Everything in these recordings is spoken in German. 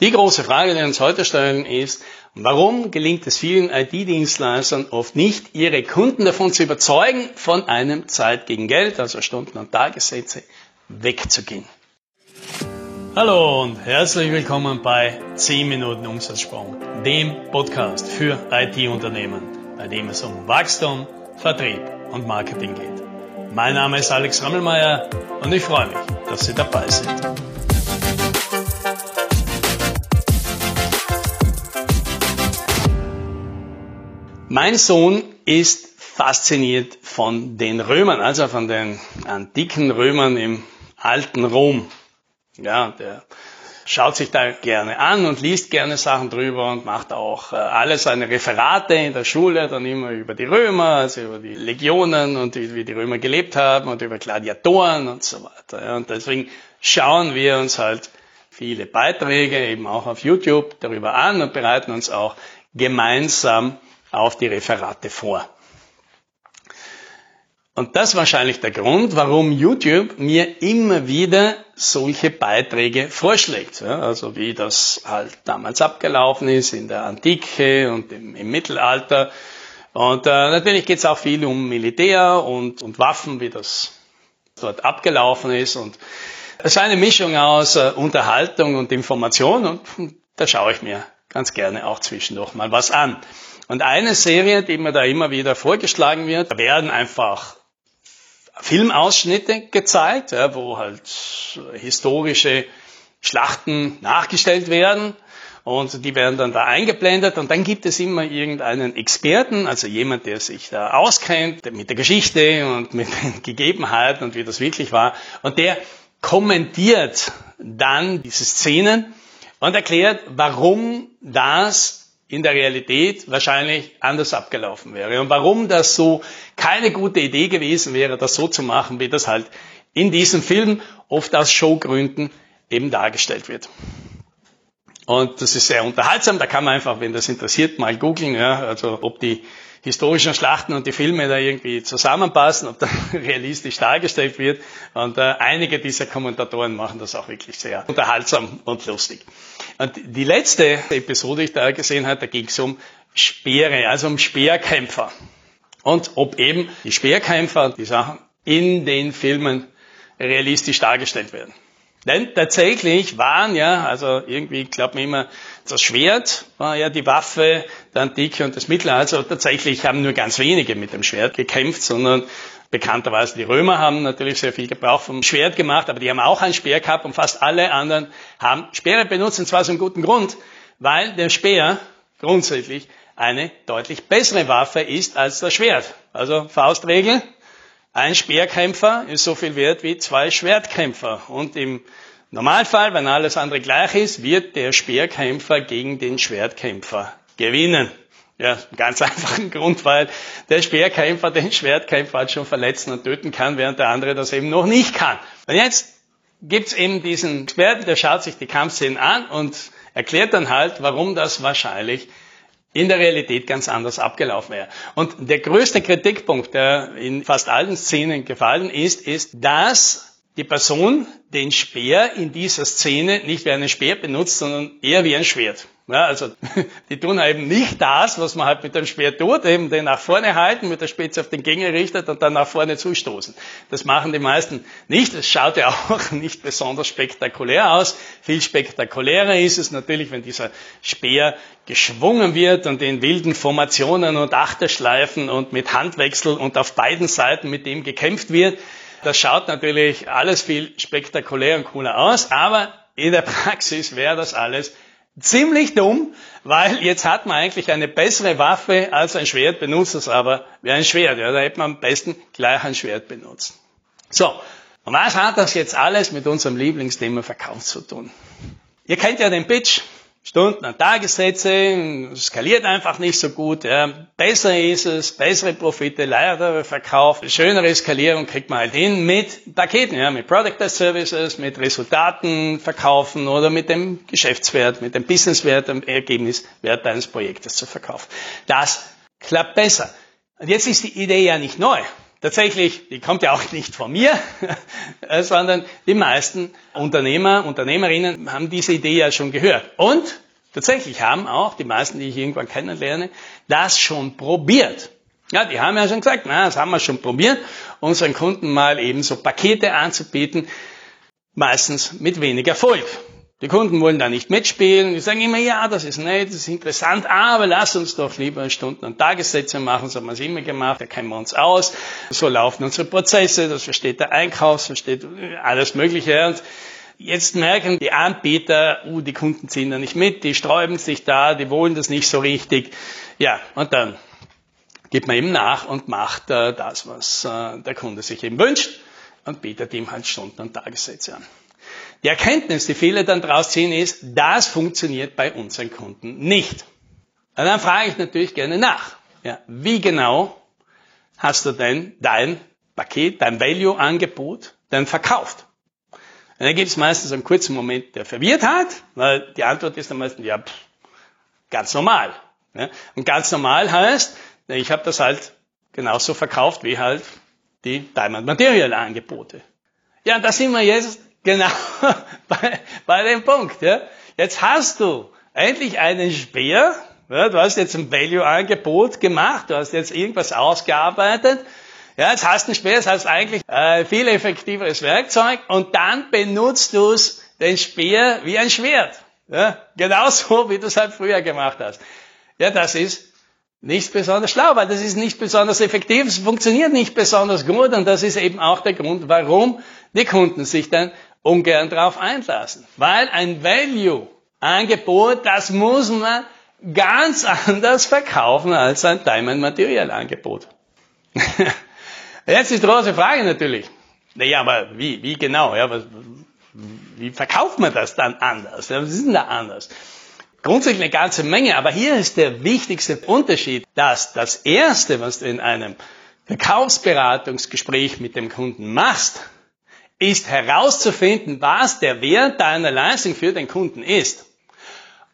Die große Frage, die wir uns heute stellen, ist, warum gelingt es vielen IT-Dienstleistern oft nicht, ihre Kunden davon zu überzeugen, von einem Zeit gegen Geld, also Stunden- und Tagessätze, wegzugehen? Hallo und herzlich willkommen bei 10 Minuten Umsatzsprung, dem Podcast für IT-Unternehmen, bei dem es um Wachstum, Vertrieb und Marketing geht. Mein Name ist Alex Rammelmeier und ich freue mich, dass Sie dabei sind. Mein Sohn ist fasziniert von den Römern, also von den antiken Römern im alten Rom. Ja, der schaut sich da gerne an und liest gerne Sachen drüber und macht auch äh, alle seine Referate in der Schule dann immer über die Römer, also über die Legionen und wie die Römer gelebt haben und über Gladiatoren und so weiter. Und deswegen schauen wir uns halt viele Beiträge eben auch auf YouTube darüber an und bereiten uns auch gemeinsam auf die Referate vor. Und das ist wahrscheinlich der Grund, warum YouTube mir immer wieder solche Beiträge vorschlägt. Ja, also wie das halt damals abgelaufen ist in der Antike und im, im Mittelalter. Und äh, natürlich geht es auch viel um Militär und, und Waffen, wie das dort abgelaufen ist. Und es ist eine Mischung aus äh, Unterhaltung und Information und da schaue ich mir ganz gerne auch zwischendurch mal was an. Und eine Serie, die mir da immer wieder vorgeschlagen wird, da werden einfach Filmausschnitte gezeigt, ja, wo halt historische Schlachten nachgestellt werden und die werden dann da eingeblendet und dann gibt es immer irgendeinen Experten, also jemand, der sich da auskennt mit der Geschichte und mit den Gegebenheiten und wie das wirklich war und der kommentiert dann diese Szenen und erklärt, warum das in der Realität wahrscheinlich anders abgelaufen wäre. Und warum das so keine gute Idee gewesen wäre, das so zu machen, wie das halt in diesem Film oft aus Showgründen eben dargestellt wird. Und das ist sehr unterhaltsam, da kann man einfach, wenn das interessiert, mal googeln, ja, also ob die historischen Schlachten und die Filme da irgendwie zusammenpassen, ob da realistisch dargestellt wird. Und äh, einige dieser Kommentatoren machen das auch wirklich sehr unterhaltsam und lustig. Und die letzte Episode, die ich da gesehen habe, da ging es um Speere, also um Speerkämpfer. Und ob eben die Speerkämpfer, die Sachen in den Filmen realistisch dargestellt werden. Denn tatsächlich waren ja, also irgendwie glaubt man immer, das Schwert war ja die Waffe der Antike und des Mittelalters. Also tatsächlich haben nur ganz wenige mit dem Schwert gekämpft, sondern bekannterweise die Römer haben natürlich sehr viel Gebrauch vom Schwert gemacht, aber die haben auch ein Speer gehabt und fast alle anderen haben Speere benutzt und zwar aus einem guten Grund, weil der Speer grundsätzlich eine deutlich bessere Waffe ist als das Schwert. Also Faustregel, ein Speerkämpfer ist so viel wert wie zwei Schwertkämpfer. Und im Normalfall, wenn alles andere gleich ist, wird der Speerkämpfer gegen den Schwertkämpfer gewinnen. Ja, ganz einfachen Grund, weil der Speerkämpfer den Schwertkämpfer halt schon verletzen und töten kann, während der andere das eben noch nicht kann. Und jetzt gibt's eben diesen Experten, der schaut sich die Kampfszenen an und erklärt dann halt, warum das wahrscheinlich in der Realität ganz anders abgelaufen wäre. Und der größte Kritikpunkt, der in fast allen Szenen gefallen ist, ist, dass die Person den Speer in dieser Szene nicht wie einen Speer benutzt, sondern eher wie ein Schwert. Ja, also die tun eben nicht das, was man halt mit dem Speer tut, eben den nach vorne halten, mit der Spitze auf den Gegner richtet und dann nach vorne zustoßen. Das machen die meisten nicht. Es schaut ja auch nicht besonders spektakulär aus. Viel spektakulärer ist es natürlich, wenn dieser Speer geschwungen wird und in wilden Formationen und Achterschleifen und mit Handwechsel und auf beiden Seiten mit dem gekämpft wird. Das schaut natürlich alles viel spektakulär und cooler aus, aber in der Praxis wäre das alles ziemlich dumm, weil jetzt hat man eigentlich eine bessere Waffe als ein Schwert, benutzt es aber wie ein Schwert. Ja, da hätte man am besten gleich ein Schwert benutzt. So, und was hat das jetzt alles mit unserem Lieblingsthema Verkauf zu tun? Ihr kennt ja den Pitch. Stunden- und Tagessätze, skaliert einfach nicht so gut. Ja. Besser ist es, bessere Profite, leider Verkauf, schönere Skalierung kriegt man halt hin mit Paketen, ja, mit Product as Services, mit Resultaten verkaufen oder mit dem Geschäftswert, mit dem Businesswert, dem Ergebniswert eines Projektes zu verkaufen. Das klappt besser. Und jetzt ist die Idee ja nicht neu. Tatsächlich, die kommt ja auch nicht von mir, sondern die meisten Unternehmer, Unternehmerinnen haben diese Idee ja schon gehört. Und tatsächlich haben auch die meisten, die ich irgendwann kennenlerne, das schon probiert. Ja, die haben ja schon gesagt, na, das haben wir schon probiert, unseren Kunden mal eben so Pakete anzubieten, meistens mit wenig Erfolg. Die Kunden wollen da nicht mitspielen. Die sagen immer, ja, das ist nett, das ist interessant, aber lass uns doch lieber Stunden- und Tagessätze machen. So haben wir es immer gemacht, da kennen wir uns aus. So laufen unsere Prozesse, das versteht der Einkauf, das versteht alles Mögliche. Und jetzt merken die Anbieter, uh, die Kunden ziehen da nicht mit, die sträuben sich da, die wollen das nicht so richtig. Ja, und dann gibt man eben nach und macht äh, das, was äh, der Kunde sich eben wünscht und bietet ihm halt Stunden- und Tagessätze an. Die Erkenntnis, die viele dann daraus ziehen, ist, das funktioniert bei unseren Kunden nicht. Und dann frage ich natürlich gerne nach. Ja, wie genau hast du denn dein Paket, dein Value-Angebot denn verkauft? Und dann gibt es meistens einen kurzen Moment der Verwirrtheit, weil die Antwort ist dann meistens, ja, pff, ganz normal. Ja? Und ganz normal heißt, ich habe das halt genauso verkauft wie halt die Diamond Material Angebote. Ja, da sind wir jetzt genau bei, bei dem Punkt. Ja. Jetzt hast du endlich einen Speer, ja, du hast jetzt ein Value-Angebot gemacht, du hast jetzt irgendwas ausgearbeitet, ja, jetzt hast du einen Speer, das heißt eigentlich äh, viel effektiveres Werkzeug und dann benutzt du den Speer wie ein Schwert. Ja, genauso, wie du es halt früher gemacht hast. Ja, das ist nicht besonders schlau, weil das ist nicht besonders effektiv, es funktioniert nicht besonders gut und das ist eben auch der Grund, warum die Kunden sich dann ungern darauf einlassen. Weil ein Value-Angebot, das muss man ganz anders verkaufen als ein Diamond-Material-Angebot. Jetzt ist die große Frage natürlich. Naja, aber wie, wie genau? Ja, was, wie verkauft man das dann anders? Ja, was ist denn da anders? Grundsätzlich eine ganze Menge, aber hier ist der wichtigste Unterschied, dass das Erste, was du in einem Verkaufsberatungsgespräch mit dem Kunden machst, ist herauszufinden, was der Wert deiner Leistung für den Kunden ist.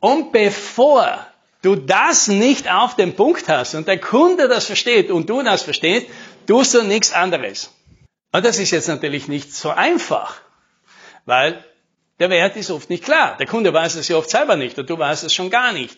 Und bevor du das nicht auf den Punkt hast und der Kunde das versteht und du das verstehst, tust du nichts anderes. Und das ist jetzt natürlich nicht so einfach, weil der Wert ist oft nicht klar. Der Kunde weiß es ja oft selber nicht und du weißt es schon gar nicht.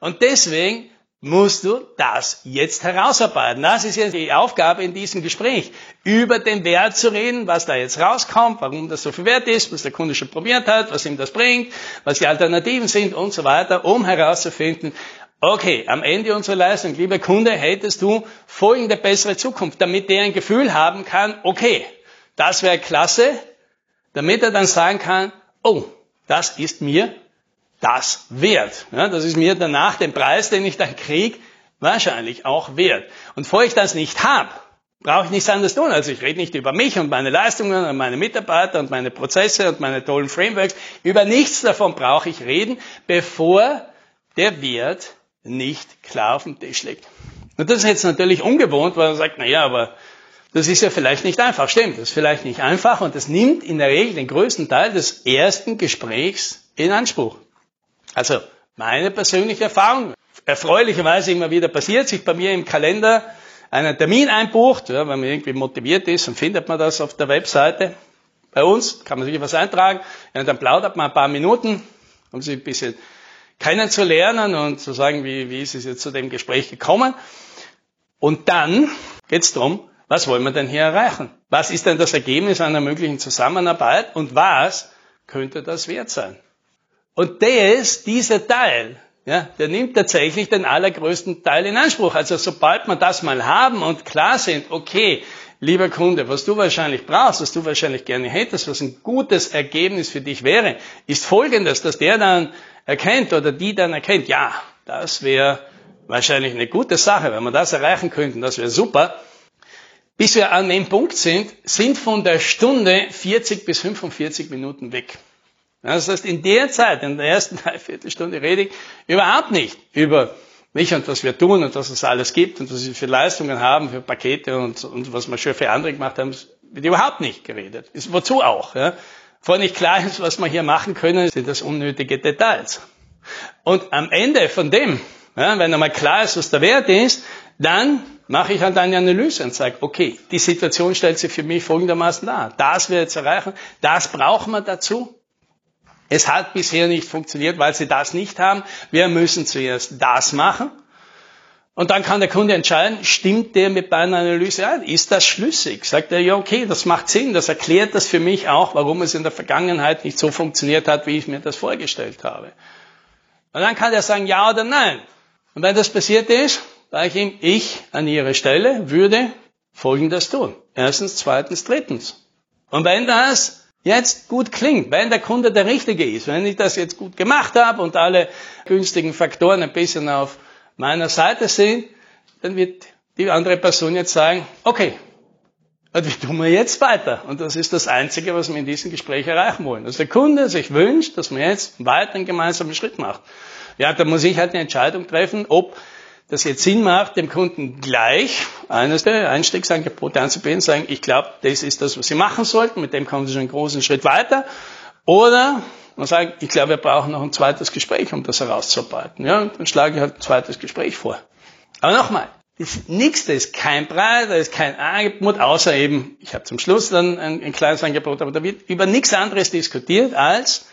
Und deswegen musst du das jetzt herausarbeiten. Das ist jetzt die Aufgabe in diesem Gespräch, über den Wert zu reden, was da jetzt rauskommt, warum das so viel wert ist, was der Kunde schon probiert hat, was ihm das bringt, was die Alternativen sind und so weiter, um herauszufinden, okay, am Ende unserer Leistung, lieber Kunde, hättest du folgende bessere Zukunft, damit der ein Gefühl haben kann, okay, das wäre klasse, damit er dann sagen kann, oh, das ist mir das wert. Ja, das ist mir danach den Preis, den ich dann kriege, wahrscheinlich auch wert. Und bevor ich das nicht habe, brauche ich nichts anderes tun. Also ich rede nicht über mich und meine Leistungen und meine Mitarbeiter und meine Prozesse und meine tollen Frameworks. Über nichts davon brauche ich reden, bevor der Wert nicht klar auf dem Tisch liegt. Und das ist jetzt natürlich ungewohnt, weil man sagt, naja, aber das ist ja vielleicht nicht einfach. Stimmt, das ist vielleicht nicht einfach und das nimmt in der Regel den größten Teil des ersten Gesprächs in Anspruch. Also meine persönliche Erfahrung, erfreulicherweise immer wieder passiert, sich bei mir im Kalender einen Termin einbucht, ja, wenn man irgendwie motiviert ist, dann findet man das auf der Webseite. Bei uns kann man sich was eintragen, ja, dann plaudert man ein paar Minuten, um sich ein bisschen kennenzulernen und zu sagen, wie, wie ist es jetzt zu dem Gespräch gekommen. Und dann geht es darum, was wollen wir denn hier erreichen? Was ist denn das Ergebnis einer möglichen Zusammenarbeit und was könnte das wert sein? Und das, dieser Teil, ja, der nimmt tatsächlich den allergrößten Teil in Anspruch. Also sobald wir das mal haben und klar sind, okay, lieber Kunde, was du wahrscheinlich brauchst, was du wahrscheinlich gerne hättest, was ein gutes Ergebnis für dich wäre, ist folgendes, dass der dann erkennt oder die dann erkennt, ja, das wäre wahrscheinlich eine gute Sache, wenn wir das erreichen könnten, das wäre super. Bis wir an dem Punkt sind, sind von der Stunde 40 bis 45 Minuten weg. Das heißt, in der Zeit, in der ersten Dreiviertelstunde rede ich überhaupt nicht über mich und was wir tun und was es alles gibt und was wir für Leistungen haben, für Pakete und, und was wir schon für andere gemacht haben, wird überhaupt nicht geredet. Ist wozu auch? Ja? Vor nicht klar ist, was wir hier machen können, sind das unnötige Details. Und am Ende von dem, ja, wenn einmal klar ist, was der Wert ist, Dann mache ich halt eine Analyse und sage, okay, die Situation stellt sich für mich folgendermaßen dar. Das wir jetzt erreichen, das brauchen wir dazu. Es hat bisher nicht funktioniert, weil sie das nicht haben. Wir müssen zuerst das machen. Und dann kann der Kunde entscheiden, stimmt der mit meiner Analyse ein? Ist das schlüssig? Sagt er, ja, okay, das macht Sinn. Das erklärt das für mich auch, warum es in der Vergangenheit nicht so funktioniert hat, wie ich mir das vorgestellt habe. Und dann kann er sagen, ja oder nein. Und wenn das passiert ist, sage ich ihm, ich an Ihrer Stelle würde Folgendes tun. Erstens, zweitens, drittens. Und wenn das jetzt gut klingt, wenn der Kunde der Richtige ist, wenn ich das jetzt gut gemacht habe und alle günstigen Faktoren ein bisschen auf meiner Seite sind, dann wird die andere Person jetzt sagen, okay, und wie tun wir jetzt weiter? Und das ist das Einzige, was wir in diesem Gespräch erreichen wollen. Dass der Kunde sich wünscht, dass man jetzt weiter einen gemeinsamen Schritt macht. Ja, da muss ich halt eine Entscheidung treffen, ob das jetzt Sinn macht, dem Kunden gleich eines der Einstiegsangebote anzubieten, sagen, ich glaube, das ist das, was Sie machen sollten, mit dem kommen Sie schon einen großen Schritt weiter. Oder man sagt, ich glaube, wir brauchen noch ein zweites Gespräch, um das herauszuarbeiten. Ja, dann schlage ich halt ein zweites Gespräch vor. Aber nochmal, ist nichts, da ist kein Preis, da ist kein Angebot, außer eben, ich habe zum Schluss dann ein, ein kleines Angebot, aber da wird über nichts anderes diskutiert als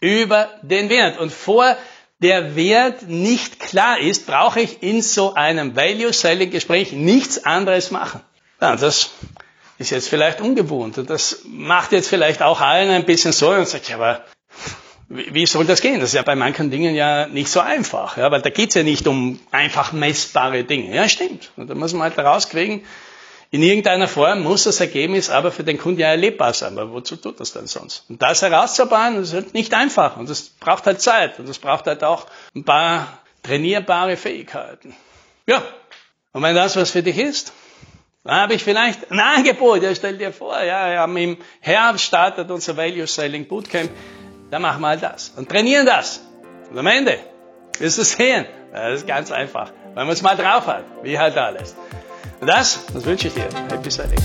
über den Wert. Und vor der Wert nicht klar ist, brauche ich in so einem Value-Selling-Gespräch nichts anderes machen. Ja, das ist jetzt vielleicht ungewohnt und das macht jetzt vielleicht auch allen ein bisschen Sorge und sagt, ja, aber wie soll das gehen? Das ist ja bei manchen Dingen ja nicht so einfach, ja, weil da geht's ja nicht um einfach messbare Dinge. Ja, stimmt. Und da muss man halt herauskriegen, in irgendeiner Form muss das Ergebnis aber für den Kunden ja erlebbar sein, weil wozu tut das denn sonst? Und das herauszubauen, ist halt nicht einfach und das braucht halt Zeit und das braucht halt auch ein paar trainierbare Fähigkeiten. Ja, und wenn das was für dich ist, dann habe ich vielleicht ein Angebot, ja, stell dir vor, ja, ja, im Herbst startet unser Value Selling Bootcamp, da machen wir halt das und trainieren das. Und am Ende wirst du sehen, das ist ganz einfach, wenn man es mal drauf hat, wie halt alles. Das wünsche ich dir. Happy Selling.